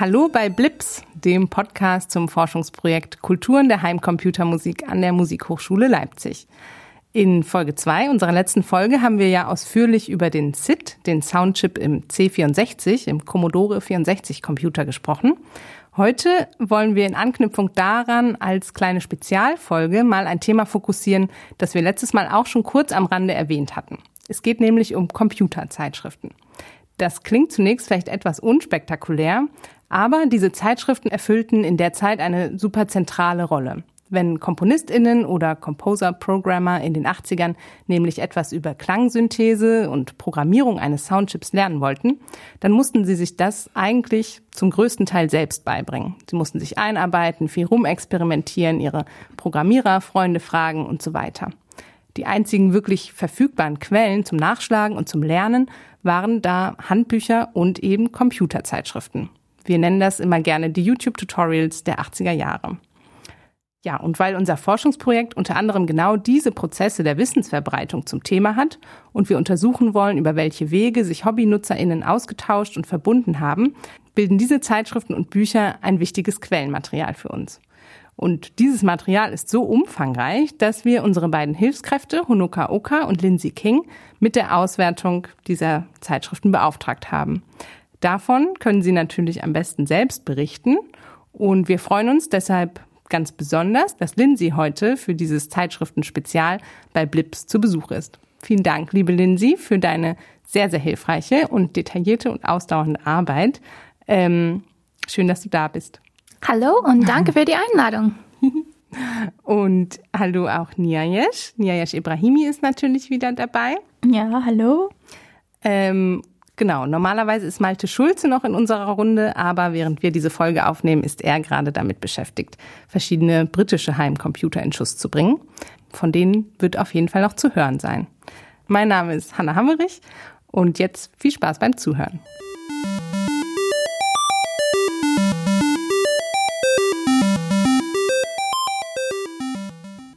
Hallo bei Blips, dem Podcast zum Forschungsprojekt Kulturen der Heimcomputermusik an der Musikhochschule Leipzig. In Folge 2 unserer letzten Folge haben wir ja ausführlich über den SID, den Soundchip im C64, im Commodore 64 Computer gesprochen. Heute wollen wir in Anknüpfung daran als kleine Spezialfolge mal ein Thema fokussieren, das wir letztes Mal auch schon kurz am Rande erwähnt hatten. Es geht nämlich um Computerzeitschriften. Das klingt zunächst vielleicht etwas unspektakulär, aber diese Zeitschriften erfüllten in der Zeit eine super zentrale Rolle. Wenn KomponistInnen oder Composer-Programmer in den 80ern nämlich etwas über Klangsynthese und Programmierung eines Soundchips lernen wollten, dann mussten sie sich das eigentlich zum größten Teil selbst beibringen. Sie mussten sich einarbeiten, viel rumexperimentieren, ihre Programmiererfreunde fragen und so weiter. Die einzigen wirklich verfügbaren Quellen zum Nachschlagen und zum Lernen waren da Handbücher und eben Computerzeitschriften. Wir nennen das immer gerne die YouTube-Tutorials der 80er Jahre. Ja, und weil unser Forschungsprojekt unter anderem genau diese Prozesse der Wissensverbreitung zum Thema hat und wir untersuchen wollen, über welche Wege sich HobbynutzerInnen ausgetauscht und verbunden haben, bilden diese Zeitschriften und Bücher ein wichtiges Quellenmaterial für uns. Und dieses Material ist so umfangreich, dass wir unsere beiden Hilfskräfte, Honoka Oka und Lindsay King, mit der Auswertung dieser Zeitschriften beauftragt haben. Davon können Sie natürlich am besten selbst berichten. Und wir freuen uns deshalb ganz besonders, dass Lindsay heute für dieses Zeitschriftenspezial bei Blips zu Besuch ist. Vielen Dank, liebe Lindsay, für deine sehr, sehr hilfreiche und detaillierte und ausdauernde Arbeit. Ähm, schön, dass du da bist. Hallo und danke für die Einladung. und hallo auch Niayesh. Niayesh Ibrahimi ist natürlich wieder dabei. Ja, hallo. Ähm, Genau, normalerweise ist Malte Schulze noch in unserer Runde, aber während wir diese Folge aufnehmen, ist er gerade damit beschäftigt, verschiedene britische Heimcomputer in Schuss zu bringen. Von denen wird auf jeden Fall noch zu hören sein. Mein Name ist Hanna Hammerich und jetzt viel Spaß beim Zuhören.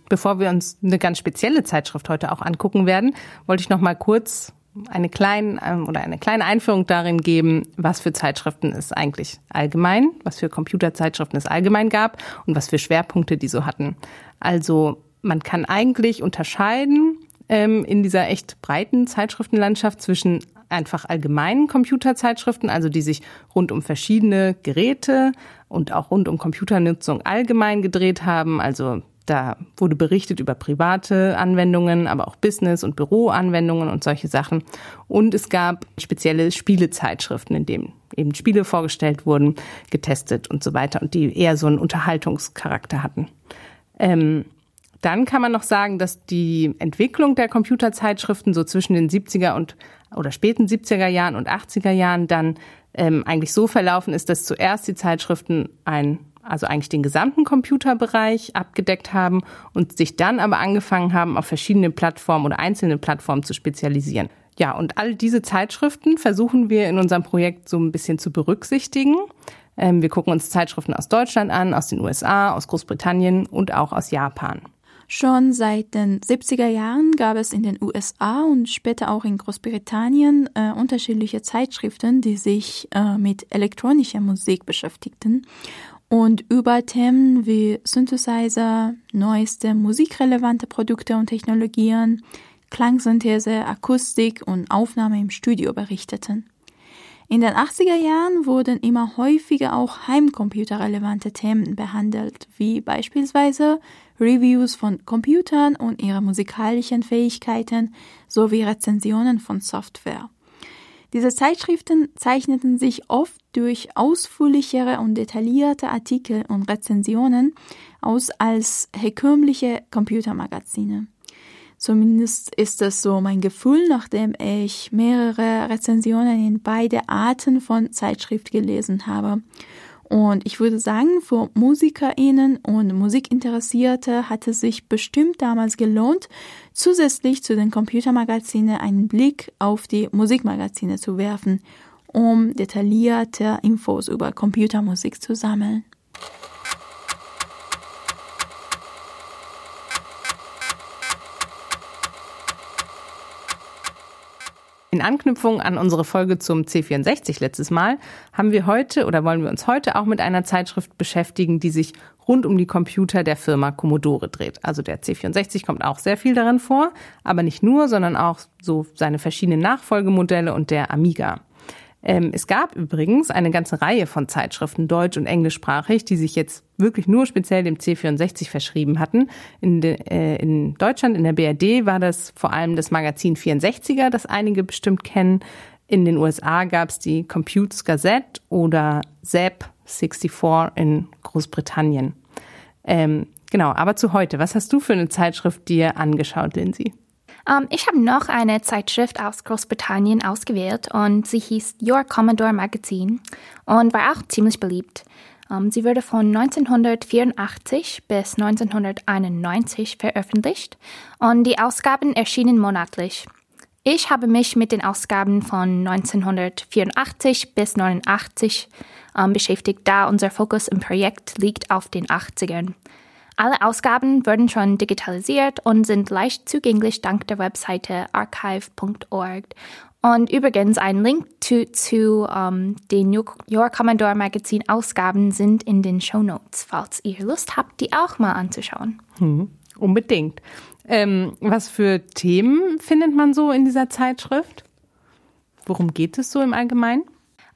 Bevor wir uns eine ganz spezielle Zeitschrift heute auch angucken werden, wollte ich noch mal kurz eine kleine ähm, oder eine kleine Einführung darin geben, was für Zeitschriften es eigentlich allgemein, was für Computerzeitschriften es allgemein gab und was für Schwerpunkte die so hatten. Also man kann eigentlich unterscheiden ähm, in dieser echt breiten Zeitschriftenlandschaft zwischen einfach allgemeinen Computerzeitschriften, also die sich rund um verschiedene Geräte und auch rund um Computernutzung allgemein gedreht haben, also da wurde berichtet über private Anwendungen, aber auch Business- und Büroanwendungen und solche Sachen. Und es gab spezielle Spielezeitschriften, in denen eben Spiele vorgestellt wurden, getestet und so weiter und die eher so einen Unterhaltungscharakter hatten. Ähm, dann kann man noch sagen, dass die Entwicklung der Computerzeitschriften so zwischen den 70er und oder späten 70er Jahren und 80er Jahren dann ähm, eigentlich so verlaufen ist, dass zuerst die Zeitschriften ein also eigentlich den gesamten Computerbereich abgedeckt haben und sich dann aber angefangen haben, auf verschiedene Plattformen oder einzelne Plattformen zu spezialisieren. Ja, und all diese Zeitschriften versuchen wir in unserem Projekt so ein bisschen zu berücksichtigen. Ähm, wir gucken uns Zeitschriften aus Deutschland an, aus den USA, aus Großbritannien und auch aus Japan. Schon seit den 70er Jahren gab es in den USA und später auch in Großbritannien äh, unterschiedliche Zeitschriften, die sich äh, mit elektronischer Musik beschäftigten und über Themen wie Synthesizer, neueste musikrelevante Produkte und Technologien, Klangsynthese, Akustik und Aufnahme im Studio berichteten. In den 80er Jahren wurden immer häufiger auch heimcomputerrelevante Themen behandelt, wie beispielsweise Reviews von Computern und ihre musikalischen Fähigkeiten sowie Rezensionen von Software. Diese Zeitschriften zeichneten sich oft durch ausführlichere und detaillierte Artikel und Rezensionen aus als herkömmliche Computermagazine. Zumindest ist das so mein Gefühl, nachdem ich mehrere Rezensionen in beide Arten von Zeitschrift gelesen habe. Und ich würde sagen, für MusikerInnen und Musikinteressierte hat es sich bestimmt damals gelohnt, zusätzlich zu den Computermagazinen einen Blick auf die Musikmagazine zu werfen, um detaillierte Infos über Computermusik zu sammeln. In Anknüpfung an unsere Folge zum C64 letztes Mal haben wir heute oder wollen wir uns heute auch mit einer Zeitschrift beschäftigen, die sich rund um die Computer der Firma Commodore dreht. Also der C64 kommt auch sehr viel darin vor, aber nicht nur, sondern auch so seine verschiedenen Nachfolgemodelle und der Amiga. Ähm, es gab übrigens eine ganze Reihe von Zeitschriften, deutsch- und englischsprachig, die sich jetzt wirklich nur speziell dem C64 verschrieben hatten. In, de, äh, in Deutschland, in der BRD, war das vor allem das Magazin 64er, das einige bestimmt kennen. In den USA gab es die Computes Gazette oder ZAP 64 in Großbritannien. Ähm, genau, aber zu heute. Was hast du für eine Zeitschrift dir angeschaut, Lindsay? Um, ähm, ich habe noch eine Zeitschrift aus Großbritannien ausgewählt und sie hieß Your Commodore Magazine und war auch ziemlich beliebt. Um, ähm, sie wurde von 1984 bis 1991 veröffentlicht und die Ausgaben erschienen monatlich. Ich habe mich mit den Ausgaben von 1984 bis 1989 ähm, beschäftigt, da unser Fokus im Projekt liegt auf den 80ern. Alle Ausgaben wurden schon digitalisiert und sind leicht zugänglich dank der Webseite archive.org. Und übrigens, ein Link zu, zu um, ähm, den Your Commodore Magazin Ausgaben sind in den Show Notes, falls ihr Lust habt, die auch mal anzuschauen. Hm, unbedingt. Ähm, was für Themen findet man so in dieser Zeitschrift? Worum geht es so im Allgemeinen?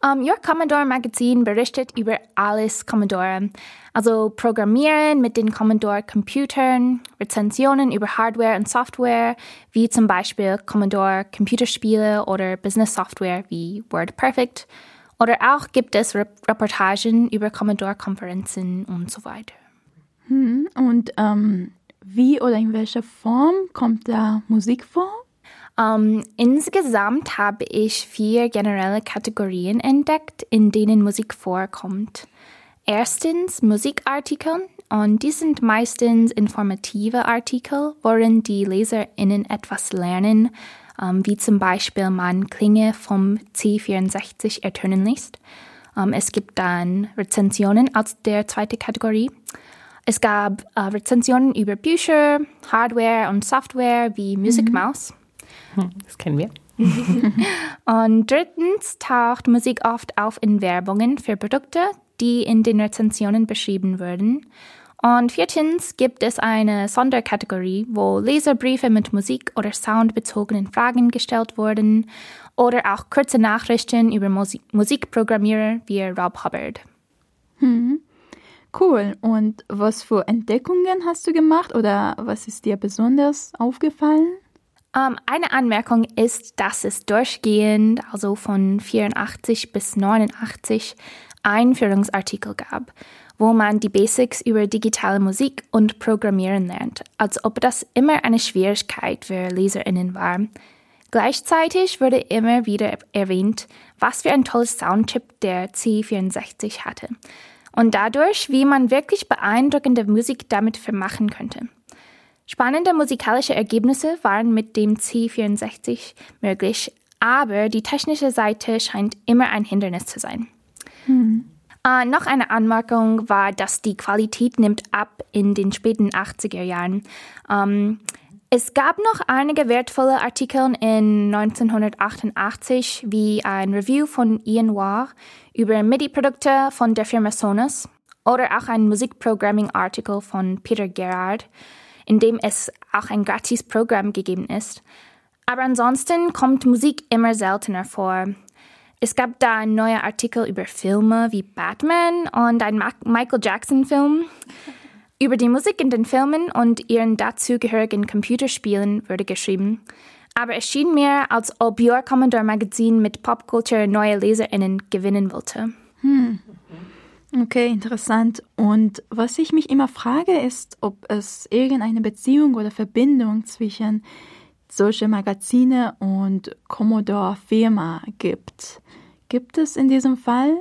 Um, Your Commodore Magazin berichtet über alles Commodore. Also Programmieren mit den Commodore Computern, Rezensionen über Hardware und Software, wie zum Beispiel Commodore Computerspiele oder Business Software wie WordPerfect. Oder auch gibt es Reportagen über Commodore-Konferenzen und so weiter. Hm, und ähm, wie oder in welcher Form kommt da Musik vor? Um, insgesamt habe ich vier generelle Kategorien entdeckt, in denen Musik vorkommt. Erstens Musikartikel und die sind meistens informative Artikel, worin die LeserInnen etwas lernen, um, wie zum Beispiel man Klinge vom C64 ertönen lässt. Um, es gibt dann Rezensionen als der zweite Kategorie. Es gab uh, Rezensionen über Bücher, Hardware und Software wie Music mhm. Mouse. Hm, das kennen wir. und drittens taucht Musik oft auf in Werbungen für Produkte, die in den Rezensionen beschrieben wurden. Und viertens gibt es eine Sonderkategorie, wo Leserbriefe mit Musik- oder Soundbezogenen Fragen gestellt wurden oder auch kurze Nachrichten über Musik Musikprogrammierer wie Rob Hubbard. Hm. Cool. Und was für Entdeckungen hast du gemacht oder was ist dir besonders aufgefallen? Um, ähm, eine Anmerkung ist, dass es durchgehend, also von 84 bis 89, Einführungsartikel gab, wo man die Basics über digitale Musik und Programmieren lernt, als ob das immer eine Schwierigkeit für LeserInnen war. Gleichzeitig wurde immer wieder erwähnt, was für ein tolles Soundchip der C64 hatte und dadurch, wie man wirklich beeindruckende Musik damit vermachen könnte. Spannende musikalische Ergebnisse waren mit dem C64 möglich, aber die technische Seite scheint immer ein Hindernis zu sein. Hm. Uh, noch eine Anmerkung war, dass die Qualität nimmt ab in den späten 80er Jahren. Um, es gab noch einige wertvolle Artikel in 1988, wie ein Review von Ian Waugh über MIDI-Produkte von der Firma Sonos oder auch ein Musikprogramming-Artikel von Peter Gerard, in dem es auch ein gratis Programm gegeben ist. Aber ansonsten kommt Musik immer seltener vor. Es gab da ein neuer Artikel über Filme wie Batman und ein Michael Jackson-Film. Über die Musik in den Filmen und ihren dazugehörigen Computerspielen wurde geschrieben. Aber es schien mir, als ob Your Commodore Magazine mit Popculture neue LeserInnen gewinnen wollte. Hm. Okay, interessant. Und was ich mich immer frage, ist, ob es irgendeine Beziehung oder Verbindung zwischen solche Magazine und Commodore Firma gibt. Gibt es in diesem Fall?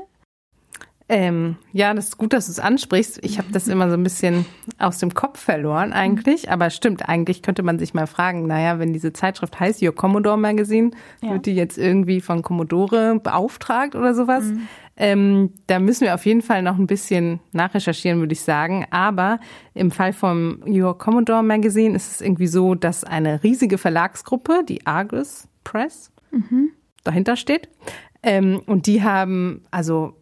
Ähm, ja, das ist gut, dass du es ansprichst. Ich habe das immer so ein bisschen aus dem Kopf verloren eigentlich. Aber stimmt, eigentlich könnte man sich mal fragen, naja, wenn diese Zeitschrift heißt Your Commodore Magazine, ja. wird die jetzt irgendwie von Commodore beauftragt oder sowas? Mhm. Ähm, da müssen wir auf jeden Fall noch ein bisschen nachrecherchieren, würde ich sagen. Aber im Fall vom Your Commodore Magazine ist es irgendwie so, dass eine riesige Verlagsgruppe, die Argus Press, mhm dahinter steht. Ähm, und die haben, also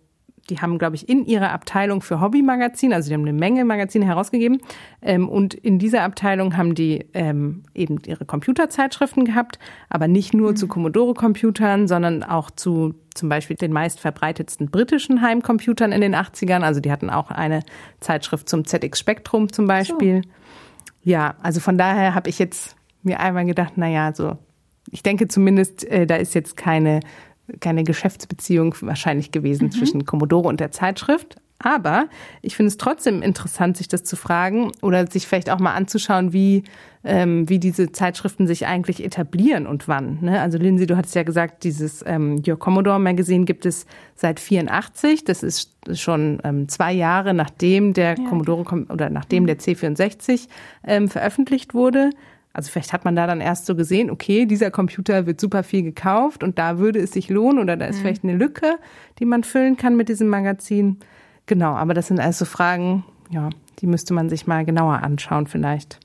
die haben, glaube ich, in ihrer Abteilung für Hobbymagazine, also die haben eine Menge Magazine herausgegeben. Ähm, und in dieser Abteilung haben die ähm, eben ihre Computerzeitschriften gehabt, aber nicht nur mhm. zu Commodore-Computern, sondern auch zu zum Beispiel den meist verbreitetsten britischen Heimcomputern in den 80ern. Also die hatten auch eine Zeitschrift zum ZX Spectrum zum Beispiel. So. Ja, also von daher habe ich jetzt mir einmal gedacht, naja, so, ich denke zumindest, äh, da ist jetzt keine keine Geschäftsbeziehung wahrscheinlich gewesen mhm. zwischen Commodore und der Zeitschrift. Aber ich finde es trotzdem interessant, sich das zu fragen oder sich vielleicht auch mal anzuschauen, wie, ähm, wie diese Zeitschriften sich eigentlich etablieren und wann. Ne? Also Lindsay, du hattest ja gesagt, dieses ähm, Your Commodore Magazine gibt es seit 84. Das ist schon ähm, zwei Jahre nachdem der ja. Commodore oder nachdem mhm. der C64 ähm, veröffentlicht wurde. Also vielleicht hat man da dann erst so gesehen, okay, dieser Computer wird super viel gekauft und da würde es sich lohnen oder da ist mhm. vielleicht eine Lücke, die man füllen kann mit diesem Magazin. Genau, aber das sind also Fragen, ja, die müsste man sich mal genauer anschauen vielleicht.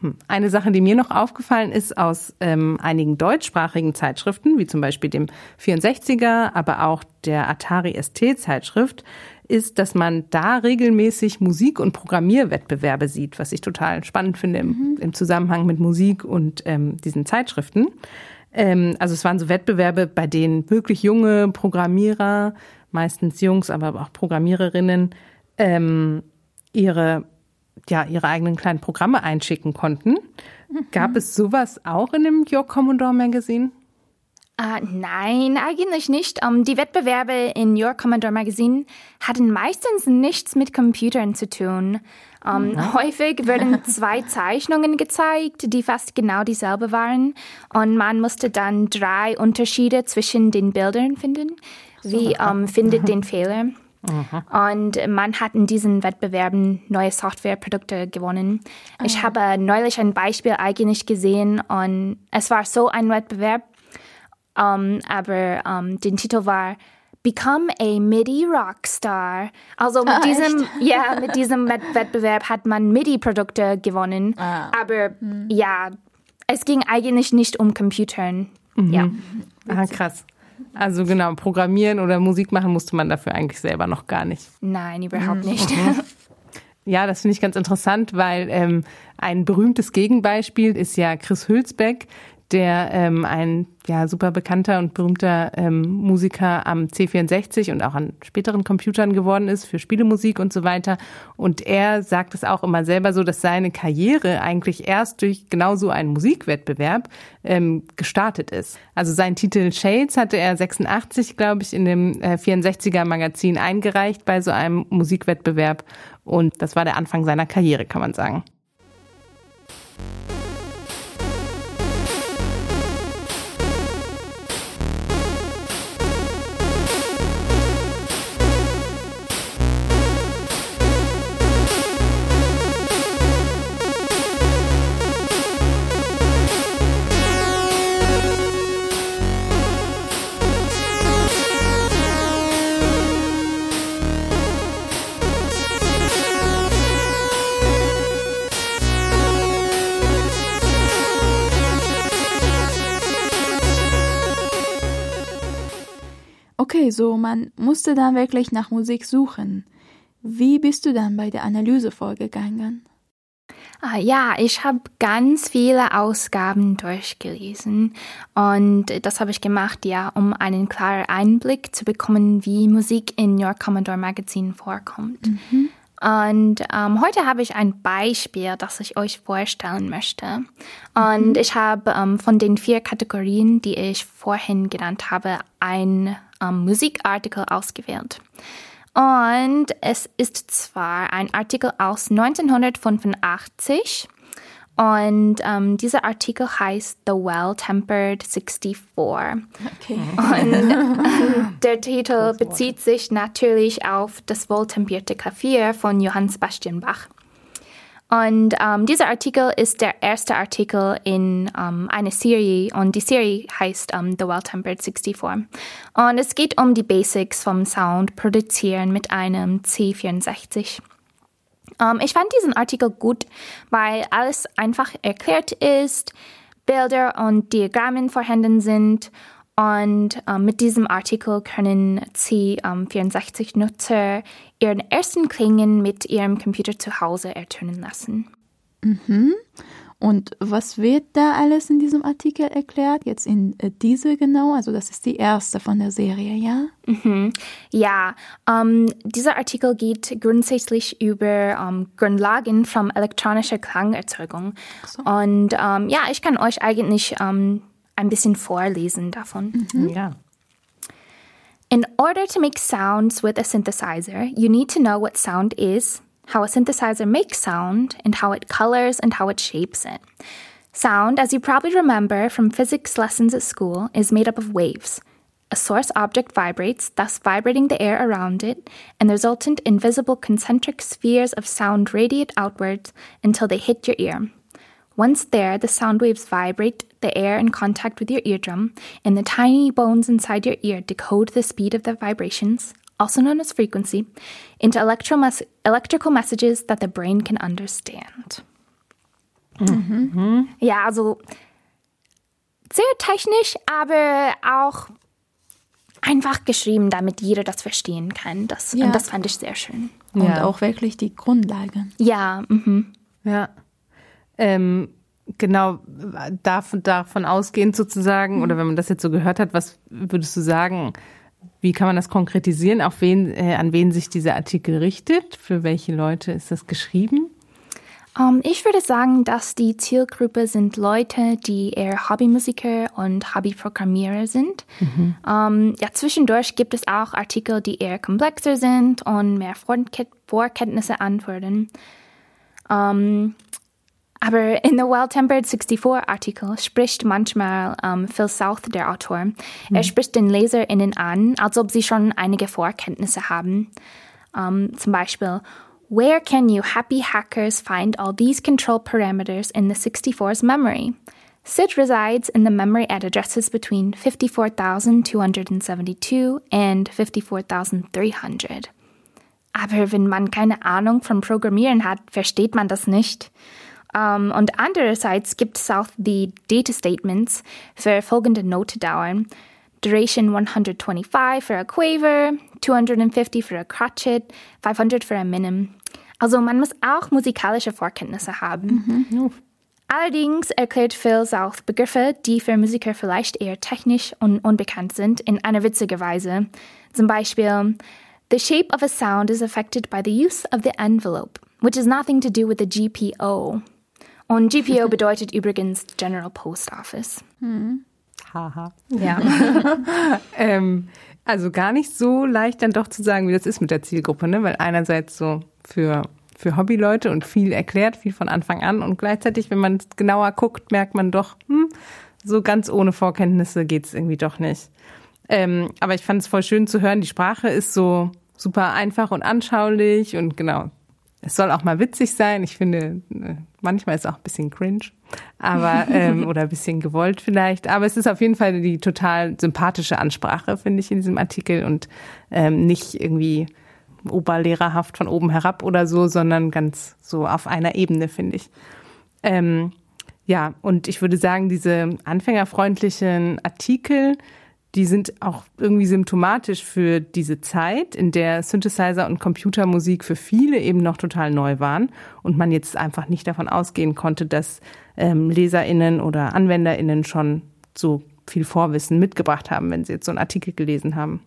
Hm. Eine Sache, die mir noch aufgefallen ist aus ähm, einigen deutschsprachigen Zeitschriften, wie zum Beispiel dem 64er, aber auch der Atari ST Zeitschrift, ist, dass man da regelmäßig Musik- und Programmierwettbewerbe sieht, was ich total spannend finde im, mhm. im Zusammenhang mit Musik und ähm, diesen Zeitschriften. Ähm, also es waren so Wettbewerbe, bei denen wirklich junge Programmierer, meistens Jungs, aber auch Programmiererinnen, ähm, ihre ja, ihre eigenen kleinen Programme einschicken konnten. Mhm. Gab es sowas auch in dem Your Commodore Magazine? Uh, nein, eigentlich nicht. Um, die Wettbewerbe in Your Commodore Magazine hatten meistens nichts mit Computern zu tun. Um, mhm. Häufig wurden zwei Zeichnungen gezeigt, die fast genau dieselbe waren. Und man musste dann drei Unterschiede zwischen den Bildern finden. Wie um, findet den Fehler? Mhm. Und man hat in diesen Wettbewerben neue Softwareprodukte gewonnen. Ich ah. habe neulich ein Beispiel eigentlich gesehen und es war so ein Wettbewerb, um, aber um, den Titel war Become a MIDI Rockstar. Also mit ah, diesem, ja, mit diesem Wettbewerb hat man MIDI-Produkte gewonnen. Ah. Aber mhm. ja, es ging eigentlich nicht um Computern. Mhm. Ja. Ah, krass. Also genau, programmieren oder Musik machen musste man dafür eigentlich selber noch gar nicht. Nein, überhaupt mhm. nicht. Ja, das finde ich ganz interessant, weil ähm, ein berühmtes Gegenbeispiel ist ja Chris Hülsbeck, der ähm, ein ja, super bekannter und berühmter ähm, Musiker am C64 und auch an späteren Computern geworden ist für Spielemusik und so weiter. Und er sagt es auch immer selber so, dass seine Karriere eigentlich erst durch genau so einen Musikwettbewerb ähm, gestartet ist. Also seinen Titel Shades hatte er 86, glaube ich, in dem äh, 64er Magazin eingereicht bei so einem Musikwettbewerb. Und das war der Anfang seiner Karriere, kann man sagen. Okay, so man musste dann wirklich nach Musik suchen. Wie bist du dann bei der Analyse vorgegangen? Ah, ja, ich habe ganz viele Ausgaben durchgelesen und das habe ich gemacht, ja, um einen klaren Einblick zu bekommen, wie Musik in Your Commodore Magazine vorkommt. Mhm. Und ähm, heute habe ich ein Beispiel, das ich euch vorstellen möchte. Und mhm. ich habe ähm, von den vier Kategorien, die ich vorhin genannt habe, ein ähm, Musikartikel ausgewählt. Und es ist zwar ein Artikel aus 1985 und ähm, dieser Artikel heißt The Well-Tempered 64. Okay. Und der Titel bezieht sich natürlich auf das wohltempierte Klavier von Johann Sebastian Bach. Und ähm, dieser Artikel ist der erste Artikel in ähm, einer Serie und die Serie heißt ähm, The Well-Tempered 64. Und es geht um die Basics vom Sound produzieren mit einem C64. Um, ähm, ich fand diesen Artikel gut, weil alles einfach erklärt ist, Bilder und Diagrammen vorhanden sind Und ähm, mit diesem Artikel können C64-Nutzer ihren ersten Klingen mit ihrem Computer zu Hause ertönen lassen. Mhm. Und was wird da alles in diesem Artikel erklärt? Jetzt in äh, diese genau, also das ist die erste von der Serie, ja? Mhm. Ja, ähm, dieser Artikel geht grundsätzlich über ähm, Grundlagen von elektronischer Klangerzeugung. So. Und ähm, ja, ich kann euch eigentlich ähm, ein bisschen vorlesen davon. Mhm. Ja. In order to make sounds with a synthesizer, you need to know what sound is, how a synthesizer makes sound, and how it colors and how it shapes it. Sound, as you probably remember from physics lessons at school, is made up of waves. A source object vibrates, thus vibrating the air around it, and the resultant invisible concentric spheres of sound radiate outwards until they hit your ear. Once there, the sound waves vibrate the air in contact with your eardrum, and the tiny bones inside your ear decode the speed of the vibrations, also known as frequency, into electrical messages that the brain can understand. Mhm. Ja, also sehr technisch, aber auch einfach geschrieben, damit jeder das verstehen kann. Das, ja. Und das fand ich sehr schön. Und ja. auch wirklich die Grundlage. Ja, mhm. ja. Ähm, genau, davon, davon ausgehend sozusagen, mhm. oder wenn man das jetzt so gehört hat, was würdest du sagen? Wie kann man das konkretisieren? Auf wen, äh, an wen sich dieser Artikel richtet? Für welche Leute ist das geschrieben? Um, ähm, ich würde sagen, dass die Zielgruppe sind Leute, die eher Hobbymusiker und Hobbyprogrammierer sind. Mhm. Um, ähm, ja, zwischendurch gibt es auch Artikel, die eher komplexer sind und mehr Vorkenntnisse anfordern. Um, ähm, aber in The Well-Tempered 64-Artikel spricht manchmal um, Phil South, der Autor. Mhm. Er spricht den LeserInnen an, als ob sie schon einige Vorkenntnisse haben. Um, zum Beispiel, Where can you happy hackers find all these control parameters in the 64's memory? SID resides in the memory at addresses between 54,272 and 54,300. Aber wenn man keine Ahnung vom Programmieren hat, versteht man das nicht. Um, und andererseits gibt es auch die Data Statements für folgende Notedauern. Duration 125 für a Quaver, 250 für a Crotchet, 500 für a Minim. Also man muss auch musikalische Vorkenntnisse haben. Mhm. Allerdings erklärt Phil auch Begriffe, die für Musiker vielleicht eher technisch und unbekannt sind, in einer witzigen Weise. Zum Beispiel, The shape of a sound is affected by the use of the envelope, which has nothing to do with the GPO. Und GPO bedeutet übrigens General Post Office. Hm. Haha. Ja. ähm, also gar nicht so leicht dann doch zu sagen, wie das ist mit der Zielgruppe, ne? Weil einerseits so für, für Hobbyleute und viel erklärt, viel von Anfang an und gleichzeitig, wenn man genauer guckt, merkt man doch, hm, so ganz ohne Vorkenntnisse geht es irgendwie doch nicht. Ähm, aber ich fand es voll schön zu hören, die Sprache ist so super einfach und anschaulich und genau, es soll auch mal witzig sein. Ich finde, äh, manchmal ist es auch ein bisschen cringe, aber ähm, oder ein bisschen gewollt vielleicht. Aber es ist auf jeden Fall die total sympathische Ansprache, finde ich, in diesem Artikel und ähm, nicht irgendwie oberlehrerhaft von oben herab oder so, sondern ganz so auf einer Ebene, finde ich. Ähm, ja, und ich würde sagen, diese anfängerfreundlichen Artikel, die sind auch irgendwie symptomatisch für diese Zeit, in der Synthesizer und Computermusik für viele eben noch total neu waren und man jetzt einfach nicht davon ausgehen konnte, dass ähm, LeserInnen oder AnwenderInnen schon so viel Vorwissen mitgebracht haben, wenn sie jetzt so einen Artikel gelesen haben.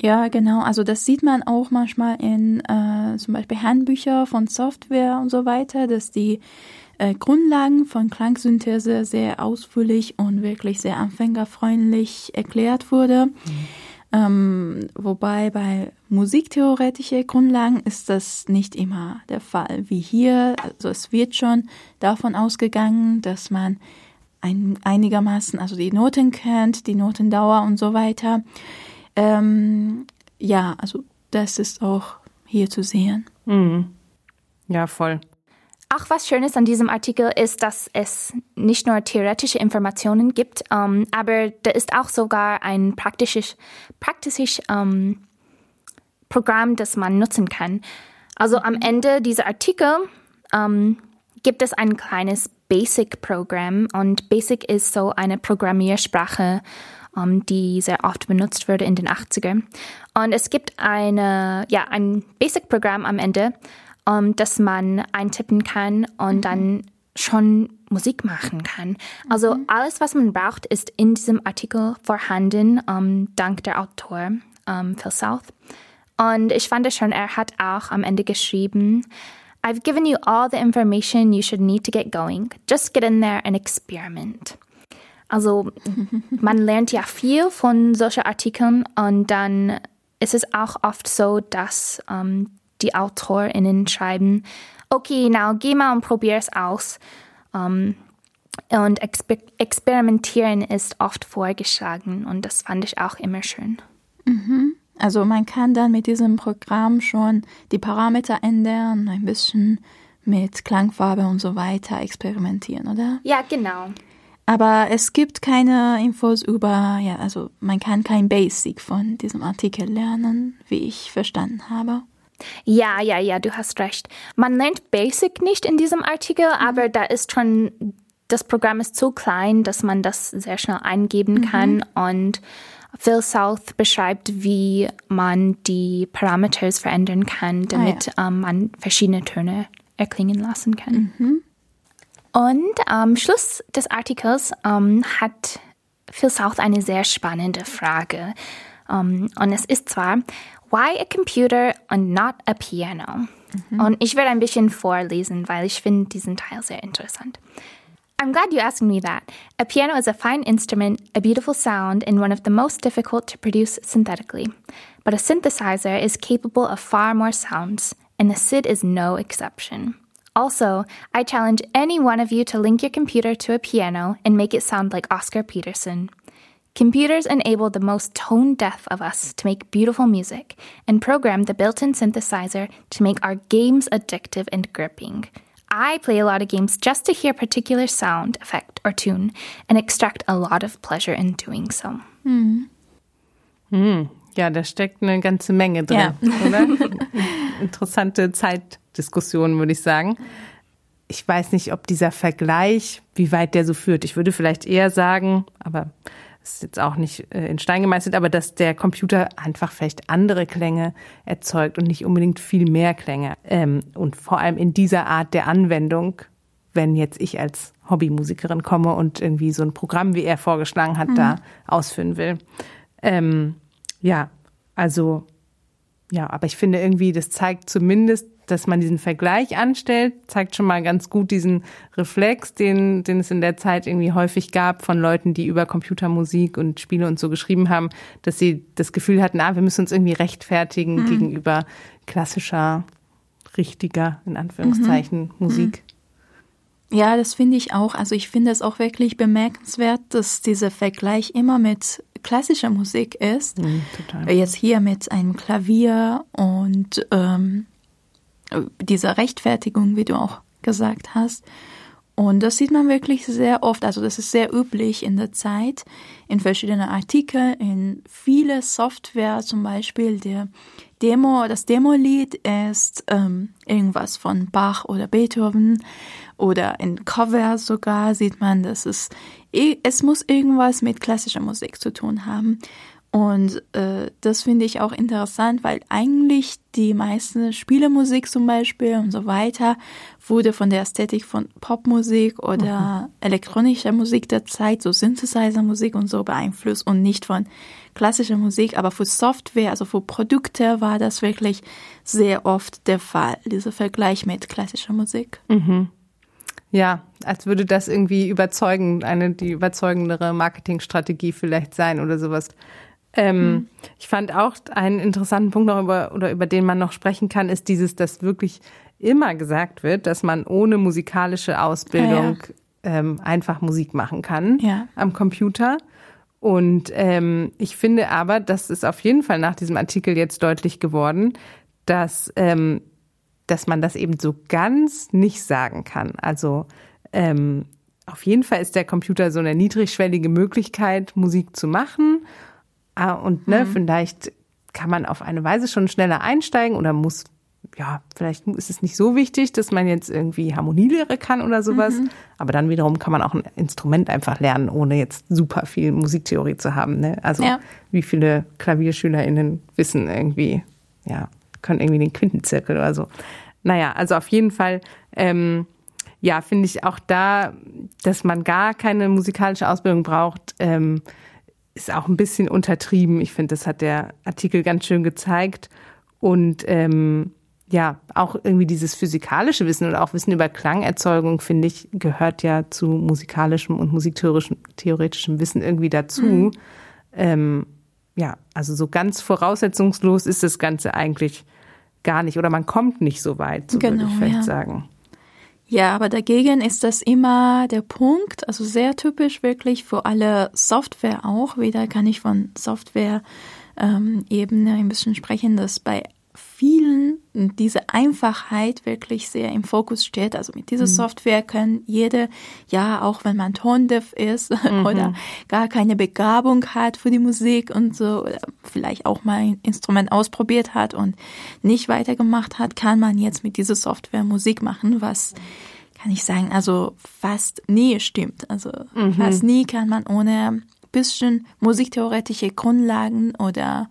Ja, genau. Also das sieht man auch manchmal in äh, zum Beispiel Handbücher von Software und so weiter, dass die äh, Grundlagen von Klangsynthese sehr ausführlich und wirklich sehr anfängerfreundlich erklärt wurde. Mhm. Ähm, wobei bei musiktheoretische Grundlagen ist das nicht immer der Fall. Wie hier, also es wird schon davon ausgegangen, dass man ein, einigermaßen, also die Noten kennt, die Notendauer und so weiter. Ähm, ja, also das ist auch hier zu sehen. Mhm. Ja, voll. Auch was Schönes an diesem Artikel ist, dass es nicht nur theoretische Informationen gibt, ähm, aber da ist auch sogar ein praktisches, praktisches ähm, Programm, das man nutzen kann. Also am Ende dieser Artikel ähm, gibt es ein kleines Basic-Programm und Basic ist so eine Programmiersprache, ähm, die sehr oft benutzt wurde in den 80ern. Und es gibt eine, ja, ein Basic-Programm am Ende, ähm, das man eintippen kann und mhm. dann schon Musik machen kann. Also mhm. alles, was man braucht, ist in diesem Artikel vorhanden, ähm, dank der Autor ähm, Phil South. Und ich fand es schon, er hat auch am Ende geschrieben, I've given you all the information you should need to get going. Just get in there and experiment. Also man lernt ja viel von solchen Artikeln und dann ist es auch oft so, dass ähm, die AutorInnen schreiben, okay, now geh mal und probier es aus. Um, und exper experimentieren ist oft vorgeschlagen und das fand ich auch immer schön. Mhm. Also man kann dann mit diesem Programm schon die Parameter ändern, ein bisschen mit Klangfarbe und so weiter experimentieren, oder? Ja, genau. Aber es gibt keine Infos über, ja, also man kann kein Basic von diesem Artikel lernen, wie ich verstanden habe. Ja, ja, ja, du hast recht. Man lernt Basic nicht in diesem Artikel, mhm. aber da ist schon, das Programm ist so klein, dass man das sehr schnell eingeben mhm. kann und Phil South beschreibt, wie man die Parameters verändern kann, damit ah, ja. ähm, man verschiedene Töne erklingen lassen kann. Mhm. Und am Schluss des Artikels ähm, hat Phil South eine sehr spannende Frage. Um, und es ist zwar, Why a computer and not a piano? Mhm. Und ich werde ein bisschen vorlesen, weil ich finde diesen Teil sehr interessant. I'm glad you asked me that. A piano is a fine instrument, a beautiful sound, and one of the most difficult to produce synthetically. But a synthesizer is capable of far more sounds, and the SID is no exception. Also, I challenge any one of you to link your computer to a piano and make it sound like Oscar Peterson. Computers enable the most tone deaf of us to make beautiful music and program the built in synthesizer to make our games addictive and gripping. I play a lot of games just to hear a particular sound, effect, or tune and extract a lot of pleasure in doing so. Hm. Hm. Ja, da steckt eine ganze Menge drin, ja. oder? Interessante Zeitdiskussion, würde ich sagen. Ich weiß nicht, ob dieser Vergleich, wie weit der so führt. Ich würde vielleicht eher sagen, aber ist jetzt auch nicht äh, in Stein gemeißelt, aber dass der Computer einfach vielleicht andere Klänge erzeugt und nicht unbedingt viel mehr Klänge. Ähm, und vor allem in dieser Art der Anwendung, wenn jetzt ich als Hobbymusikerin komme und irgendwie so ein Programm, wie er vorgeschlagen hat, mhm. da ausführen will. Ähm, ja, also ja, aber ich finde irgendwie, das zeigt zumindest, dass man diesen Vergleich anstellt, zeigt schon mal ganz gut diesen Reflex, den, den es in der Zeit irgendwie häufig gab von Leuten, die über Computermusik und Spiele und so geschrieben haben, dass sie das Gefühl hatten, ah, wir müssen uns irgendwie rechtfertigen mhm. gegenüber klassischer, richtiger, in Anführungszeichen, mhm. Musik. Ja, das finde ich auch. Also ich finde es auch wirklich bemerkenswert, dass dieser Vergleich immer mit klassischer Musik ist. Mhm, total. Jetzt hier mit einem Klavier und ähm, dieser Rechtfertigung, wie du auch gesagt hast. Und das sieht man wirklich sehr oft, also das ist sehr üblich in der Zeit, in verschiedenen Artikeln, in viele Software, zum Beispiel der Demo, das Demo-Lied ist ähm, irgendwas von Bach oder Beethoven oder in Cover sogar sieht man, dass es, es muss irgendwas mit klassischer Musik zu tun haben. Und äh, das finde ich auch interessant, weil eigentlich die meisten Spielemusik zum Beispiel und so weiter wurde von der Ästhetik von Popmusik oder mhm. elektronischer Musik der Zeit, so Synthesizer-Musik und so beeinflusst und nicht von klassischer Musik. Aber für Software, also für Produkte war das wirklich sehr oft der Fall, dieser Vergleich mit klassischer Musik. Mhm. Ja, als würde das irgendwie überzeugend, eine die überzeugendere Marketingstrategie vielleicht sein oder sowas. Ähm, mhm. Ich fand auch einen interessanten Punkt noch über, oder über den man noch sprechen kann, ist dieses, dass wirklich immer gesagt wird, dass man ohne musikalische Ausbildung ja, ja. Ähm, einfach Musik machen kann ja. am Computer. Und ähm, ich finde aber, das ist auf jeden Fall nach diesem Artikel jetzt deutlich geworden, dass, ähm, dass man das eben so ganz nicht sagen kann. Also ähm, auf jeden Fall ist der Computer so eine niedrigschwellige Möglichkeit, Musik zu machen. Ah, und ne, mhm. vielleicht kann man auf eine Weise schon schneller einsteigen oder muss ja, vielleicht ist es nicht so wichtig, dass man jetzt irgendwie Harmonielehre kann oder sowas. Mhm. Aber dann wiederum kann man auch ein Instrument einfach lernen, ohne jetzt super viel Musiktheorie zu haben. Ne? Also ja. wie viele KlavierschülerInnen wissen irgendwie, ja, können irgendwie den Quintenzirkel oder so. Naja, also auf jeden Fall, ähm, ja, finde ich auch da, dass man gar keine musikalische Ausbildung braucht, ähm, ist auch ein bisschen untertrieben. Ich finde, das hat der Artikel ganz schön gezeigt. Und ähm, ja, auch irgendwie dieses physikalische Wissen oder auch Wissen über Klangerzeugung, finde ich, gehört ja zu musikalischem und musiktheoretischem Wissen irgendwie dazu. Mhm. Ähm, ja, also so ganz voraussetzungslos ist das Ganze eigentlich gar nicht oder man kommt nicht so weit, so genau, würde ich vielleicht ja. sagen. Ja, aber dagegen ist das immer der Punkt, also sehr typisch wirklich für alle Software auch. Wieder kann ich von Software ähm, ein bisschen sprechen, dass bei vielen diese Einfachheit wirklich sehr im Fokus steht. Also mit dieser mhm. Software können jede, ja, auch wenn man tondeaf ist mhm. oder gar keine Begabung hat für die Musik und so, oder vielleicht auch mal ein Instrument ausprobiert hat und nicht weitergemacht hat, kann man jetzt mit dieser Software Musik machen, was kann ich sagen, also fast nie stimmt. Also mhm. fast nie kann man ohne bisschen musiktheoretische Grundlagen oder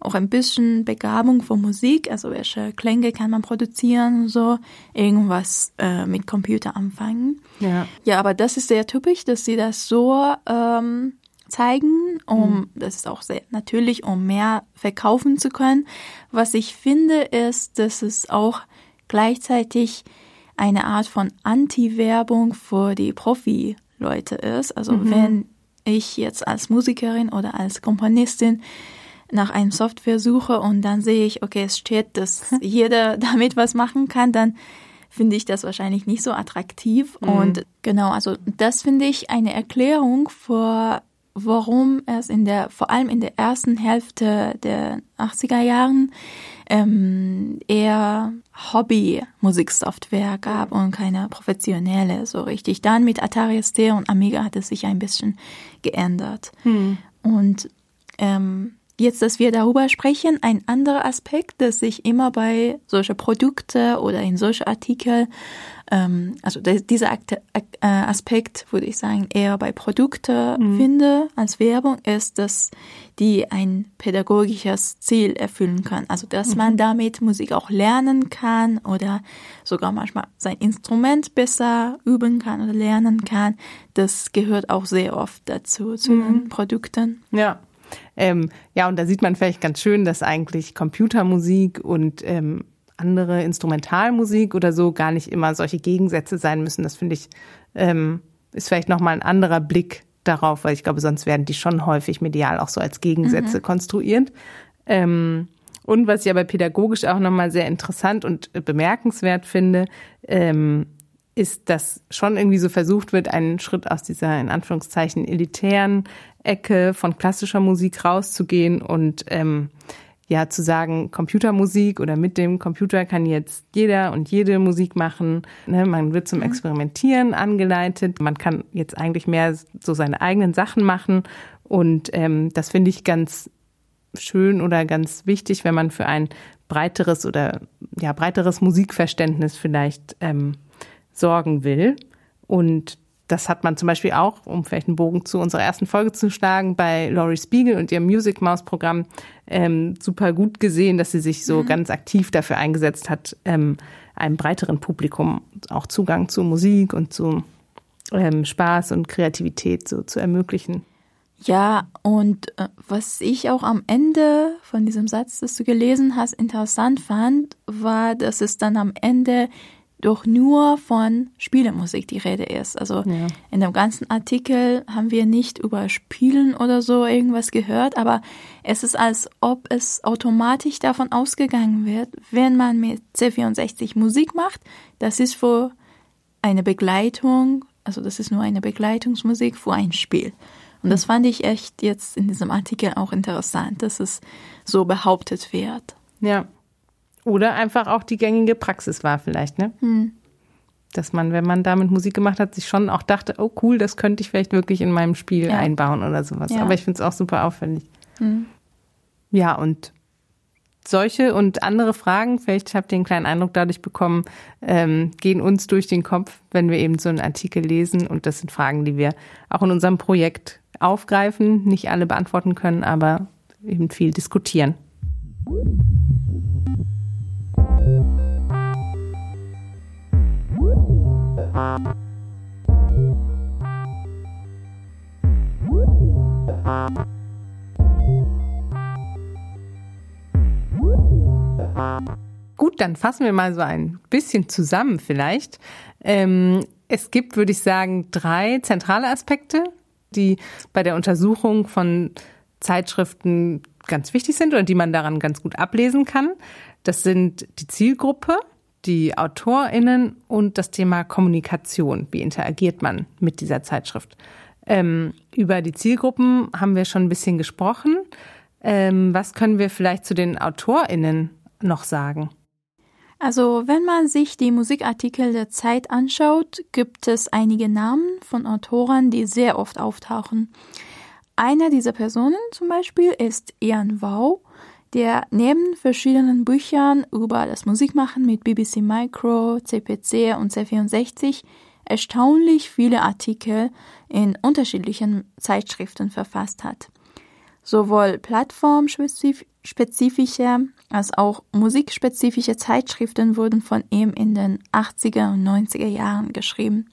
auch ein bisschen Begabung für Musik, also welche Klänge kann man produzieren, so irgendwas äh, mit Computer anfangen. Ja. ja, aber das ist sehr typisch, dass sie das so ähm, zeigen, um mhm. das ist auch sehr natürlich, um mehr verkaufen zu können. Was ich finde, ist, dass es auch gleichzeitig eine Art von Anti-Werbung für die Profi-Leute ist. Also mhm. wenn ich jetzt als Musikerin oder als Komponistin nach einem Software suche und dann sehe ich, okay, es steht, dass jeder damit was machen kann, dann finde ich das wahrscheinlich nicht so attraktiv. Mhm. Und genau, also das finde ich eine Erklärung für warum es in der, vor allem in der ersten Hälfte der 80er Jahren ähm, eher Hobby-Musiksoftware gab und keine professionelle so richtig. Dann mit Atari ST und Amiga hat es sich ein bisschen geändert. Hm. Und ähm, Jetzt, dass wir darüber sprechen, ein anderer Aspekt, dass ich immer bei solche Produkte oder in solche Artikel, ähm, also dieser äh, Aspekt, würde ich sagen, eher bei Produkte mhm. finde als Werbung, ist, dass die ein pädagogisches Ziel erfüllen können. Also, dass mhm. man damit Musik auch lernen kann oder sogar manchmal sein Instrument besser üben kann oder lernen kann. Das gehört auch sehr oft dazu, zu mhm. den Produkten. Ja. Ähm, ja, und da sieht man vielleicht ganz schön, dass eigentlich Computermusik und ähm, andere Instrumentalmusik oder so gar nicht immer solche Gegensätze sein müssen. Das finde ich, ähm, ist vielleicht nochmal ein anderer Blick darauf, weil ich glaube, sonst werden die schon häufig medial auch so als Gegensätze mhm. konstruiert. Ähm, und was ich aber pädagogisch auch nochmal sehr interessant und bemerkenswert finde, ähm, ist, dass schon irgendwie so versucht wird, einen Schritt aus dieser in Anführungszeichen elitären Ecke von klassischer Musik rauszugehen und ähm, ja zu sagen, Computermusik oder mit dem Computer kann jetzt jeder und jede Musik machen. Ne? Man wird zum mhm. Experimentieren angeleitet. Man kann jetzt eigentlich mehr so seine eigenen Sachen machen. Und ähm, das finde ich ganz schön oder ganz wichtig, wenn man für ein breiteres oder ja breiteres Musikverständnis vielleicht ähm, sorgen will. Und das hat man zum Beispiel auch, um vielleicht einen Bogen zu unserer ersten Folge zu schlagen, bei Laurie Spiegel und ihrem Music Mouse Programm ähm, super gut gesehen, dass sie sich so mhm. ganz aktiv dafür eingesetzt hat, ähm, einem breiteren Publikum auch Zugang zu Musik und zu ähm, Spaß und Kreativität so zu ermöglichen. Ja, und äh, was ich auch am Ende von diesem Satz, das du gelesen hast, interessant fand, war, dass es dann am Ende doch nur von Spielemusik die Rede ist. Also ja. in dem ganzen Artikel haben wir nicht über Spielen oder so irgendwas gehört, aber es ist, als ob es automatisch davon ausgegangen wird, wenn man mit C64 Musik macht, das ist für eine Begleitung, also das ist nur eine Begleitungsmusik für ein Spiel. Und das fand ich echt jetzt in diesem Artikel auch interessant, dass es so behauptet wird. Ja, oder einfach auch die gängige Praxis war vielleicht, ne? Hm. Dass man, wenn man damit Musik gemacht hat, sich schon auch dachte, oh cool, das könnte ich vielleicht wirklich in meinem Spiel ja. einbauen oder sowas. Ja. Aber ich finde es auch super auffällig. Hm. Ja, und solche und andere Fragen, vielleicht habt ihr einen kleinen Eindruck dadurch bekommen, ähm, gehen uns durch den Kopf, wenn wir eben so einen Artikel lesen. Und das sind Fragen, die wir auch in unserem Projekt aufgreifen, nicht alle beantworten können, aber eben viel diskutieren. Gut, dann fassen wir mal so ein bisschen zusammen vielleicht. Ähm, es gibt, würde ich sagen, drei zentrale Aspekte, die bei der Untersuchung von Zeitschriften ganz wichtig sind und die man daran ganz gut ablesen kann. Das sind die Zielgruppe, die AutorInnen und das Thema Kommunikation. Wie interagiert man mit dieser Zeitschrift? Ähm, über die Zielgruppen haben wir schon ein bisschen gesprochen. Ähm, was können wir vielleicht zu den AutorInnen noch sagen? Also, wenn man sich die Musikartikel der Zeit anschaut, gibt es einige Namen von Autoren, die sehr oft auftauchen. Einer dieser Personen zum Beispiel ist Ian Wau, der neben verschiedenen Büchern über das Musikmachen mit BBC Micro, CPC und C64 erstaunlich viele Artikel in unterschiedlichen Zeitschriften verfasst hat. Sowohl plattformspezifische als auch musikspezifische Zeitschriften wurden von ihm in den 80er und 90er Jahren geschrieben.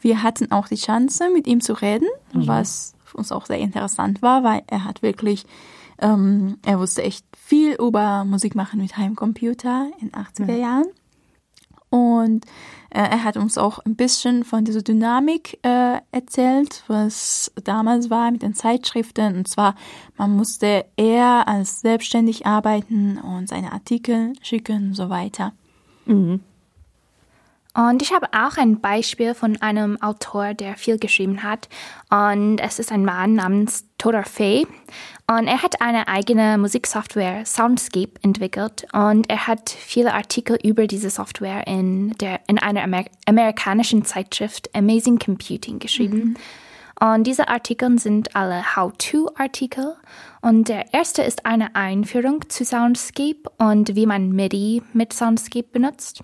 Wir hatten auch die Chance, mit ihm zu reden, mhm. was uns auch sehr interessant war, weil er hat wirklich, ähm, er wusste echt viel über Musik machen mit Heimcomputer in 80er mhm. Jahren. Und äh, er hat uns auch ein bisschen von dieser Dynamik äh, erzählt, was damals war mit den Zeitschriften. Und zwar, man musste eher als selbstständig arbeiten und seine Artikel schicken und so weiter. Mhm. Und ich habe auch ein Beispiel von einem Autor, der viel geschrieben hat. Und es ist ein Mann namens Todor Fay. Und er hat eine eigene Musiksoftware, Soundscape, entwickelt. Und er hat viele Artikel über diese Software in, der, in einer Amer amerikanischen Zeitschrift Amazing Computing geschrieben. Mhm. Und diese Artikel sind alle How-to-Artikel. Und der erste ist eine Einführung zu Soundscape und wie man MIDI mit Soundscape benutzt.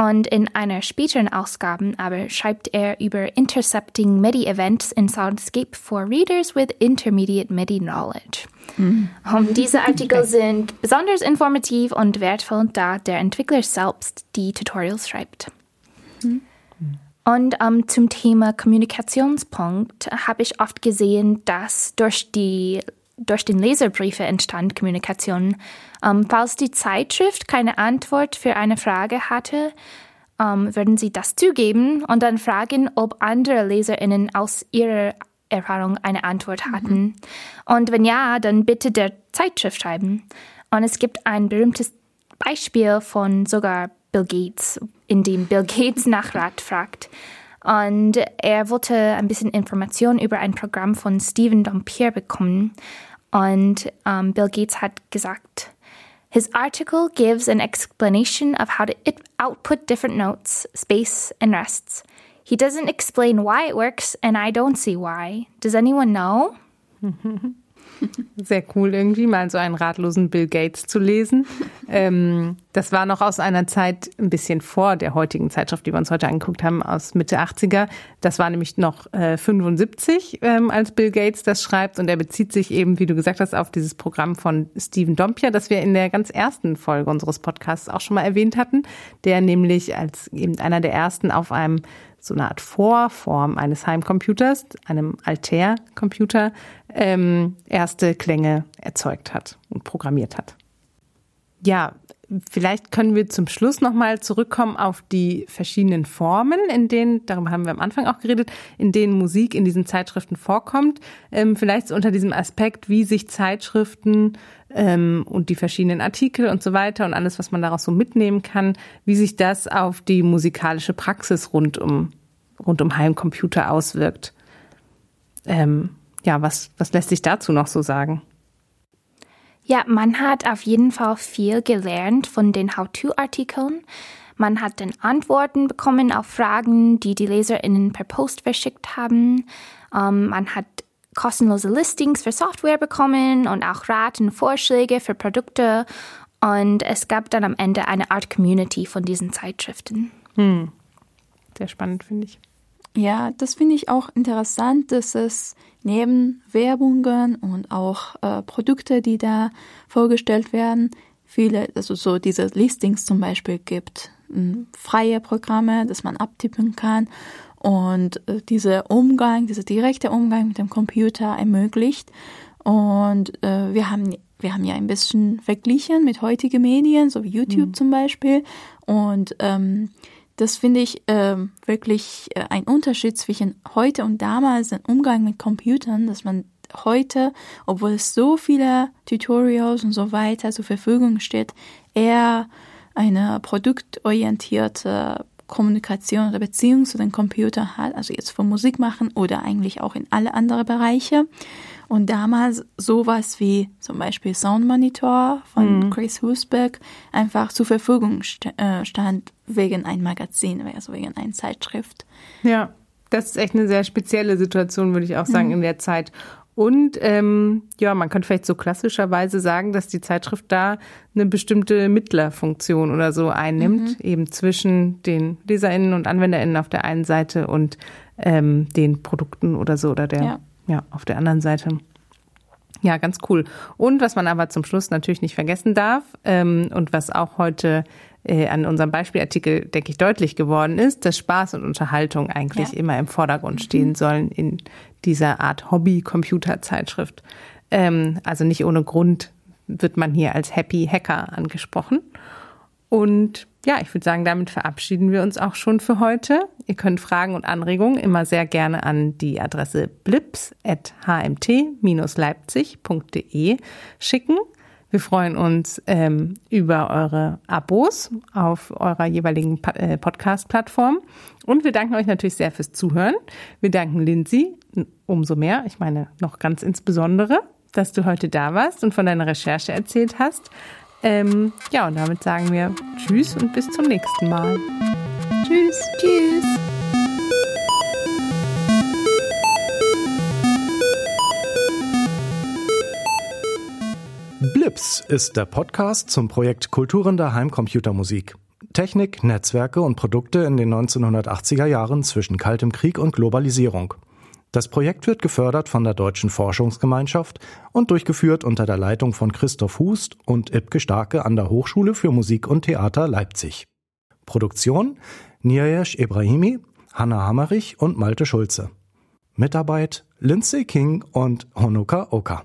Und in einer späteren Ausgabe aber schreibt er über Intercepting MIDI-Events in Soundscape for Readers with Intermediate MIDI Knowledge. Mhm. Und diese Artikel sind besonders informativ und wertvoll, da der Entwickler selbst die Tutorials schreibt. Mhm. Und um, zum Thema Kommunikationspunkt habe ich oft gesehen, dass durch die durch den Leserbriefe entstand Kommunikation. Ähm, falls die Zeitschrift keine Antwort für eine Frage hatte, ähm, würden sie das zugeben und dann fragen, ob andere Leserinnen aus ihrer Erfahrung eine Antwort mhm. hatten. Mhm. Und wenn ja, dann bitte der Zeitschrift schreiben. Und es gibt ein berühmtes Beispiel von sogar Bill Gates, in dem Bill Gates nach Rat fragt. Und er wollte ein bisschen Informationen über ein Programm von Stephen Dompier bekommen. Und um, Bill Gates hat gesagt, His article gives an explanation of how to output different notes, space, and rests. He doesn't explain why it works, and I don't see why. Does anyone know? Sehr cool, irgendwie mal so einen ratlosen Bill Gates zu lesen. ähm, das war noch aus einer Zeit ein bisschen vor der heutigen Zeitschrift, die wir uns heute angeguckt haben, aus Mitte 80er. Das war nämlich noch äh, 75, ähm, als Bill Gates das schreibt. Und er bezieht sich eben, wie du gesagt hast, auf dieses Programm von Stephen Dompier, das wir in der ganz ersten Folge unseres Podcasts auch schon mal erwähnt hatten, der nämlich als eben einer der ersten auf einem so eine Art Vorform eines Heimcomputers, einem Altair-Computer, ähm, erste Klänge erzeugt hat und programmiert hat. Ja, vielleicht können wir zum Schluss nochmal zurückkommen auf die verschiedenen Formen, in denen, darüber haben wir am Anfang auch geredet, in denen Musik in diesen Zeitschriften vorkommt. Ähm, vielleicht unter diesem Aspekt, wie sich Zeitschriften ähm, und die verschiedenen Artikel und so weiter und alles, was man daraus so mitnehmen kann, wie sich das auf die musikalische Praxis rund um, rund um Heimcomputer auswirkt. Ähm, ja, was, was lässt sich dazu noch so sagen? Ja, man hat auf jeden Fall viel gelernt von den How-to-Artikeln. Man hat dann Antworten bekommen auf Fragen, die die LeserInnen per Post verschickt haben. Ähm, man hat kostenlose Listings für Software bekommen und auch Rat und Vorschläge für Produkte. Und es gab dann am Ende eine Art Community von diesen Zeitschriften. Hm. Sehr spannend, finde ich. Ja, das finde ich auch interessant, dass es neben Werbungen und auch äh, Produkte, die da vorgestellt werden, viele, also so diese Listings zum Beispiel gibt, freie Programme, dass man abtippen kann und äh, dieser Umgang, dieser direkte Umgang mit dem Computer ermöglicht. Und äh, wir haben wir haben ja ein bisschen verglichen mit heutigen Medien, so wie YouTube mhm. zum Beispiel. Und ähm, das finde ich äh, wirklich äh, ein Unterschied zwischen heute und damals, im Umgang mit Computern, dass man heute, obwohl es so viele Tutorials und so weiter zur Verfügung steht, eher eine produktorientierte Kommunikation oder Beziehung zu den Computern hat, also jetzt für Musik machen oder eigentlich auch in alle anderen Bereiche. Und damals sowas wie zum Beispiel Soundmonitor von mhm. Chris Husberg einfach zur Verfügung st äh, stand wegen ein Magazin, also wegen einer Zeitschrift. Ja, das ist echt eine sehr spezielle Situation, würde ich auch sagen, mhm. in der Zeit. Und ähm, ja, man könnte vielleicht so klassischerweise sagen, dass die Zeitschrift da eine bestimmte Mittlerfunktion oder so einnimmt, mhm. eben zwischen den LeserInnen und AnwenderInnen auf der einen Seite und ähm, den Produkten oder so oder der, ja. Ja, auf der anderen Seite. Ja, ganz cool. Und was man aber zum Schluss natürlich nicht vergessen darf ähm, und was auch heute äh, an unserem Beispielartikel, denke ich, deutlich geworden ist, dass Spaß und Unterhaltung eigentlich ja. immer im Vordergrund stehen mhm. sollen in dieser Art Hobby-Computer-Zeitschrift. Ähm, also nicht ohne Grund wird man hier als Happy Hacker angesprochen. Und ja, ich würde sagen, damit verabschieden wir uns auch schon für heute. Ihr könnt Fragen und Anregungen immer sehr gerne an die Adresse blips.hmt-leipzig.de schicken. Wir freuen uns ähm, über eure Abos auf eurer jeweiligen äh, Podcast-Plattform. Und wir danken euch natürlich sehr fürs Zuhören. Wir danken Lindsay umso mehr, ich meine noch ganz insbesondere, dass du heute da warst und von deiner Recherche erzählt hast. Ähm, ja, und damit sagen wir Tschüss und bis zum nächsten Mal. Tschüss. Tschüss. Blips ist der Podcast zum Projekt Kulturen der Heimcomputermusik. Technik, Netzwerke und Produkte in den 1980er Jahren zwischen Kaltem Krieg und Globalisierung. Das Projekt wird gefördert von der Deutschen Forschungsgemeinschaft und durchgeführt unter der Leitung von Christoph Hust und Ibke Starke an der Hochschule für Musik und Theater Leipzig. Produktion Niayesh Ibrahimi, Hanna Hammerich und Malte Schulze. Mitarbeit Lindsay King und Honoka Oka.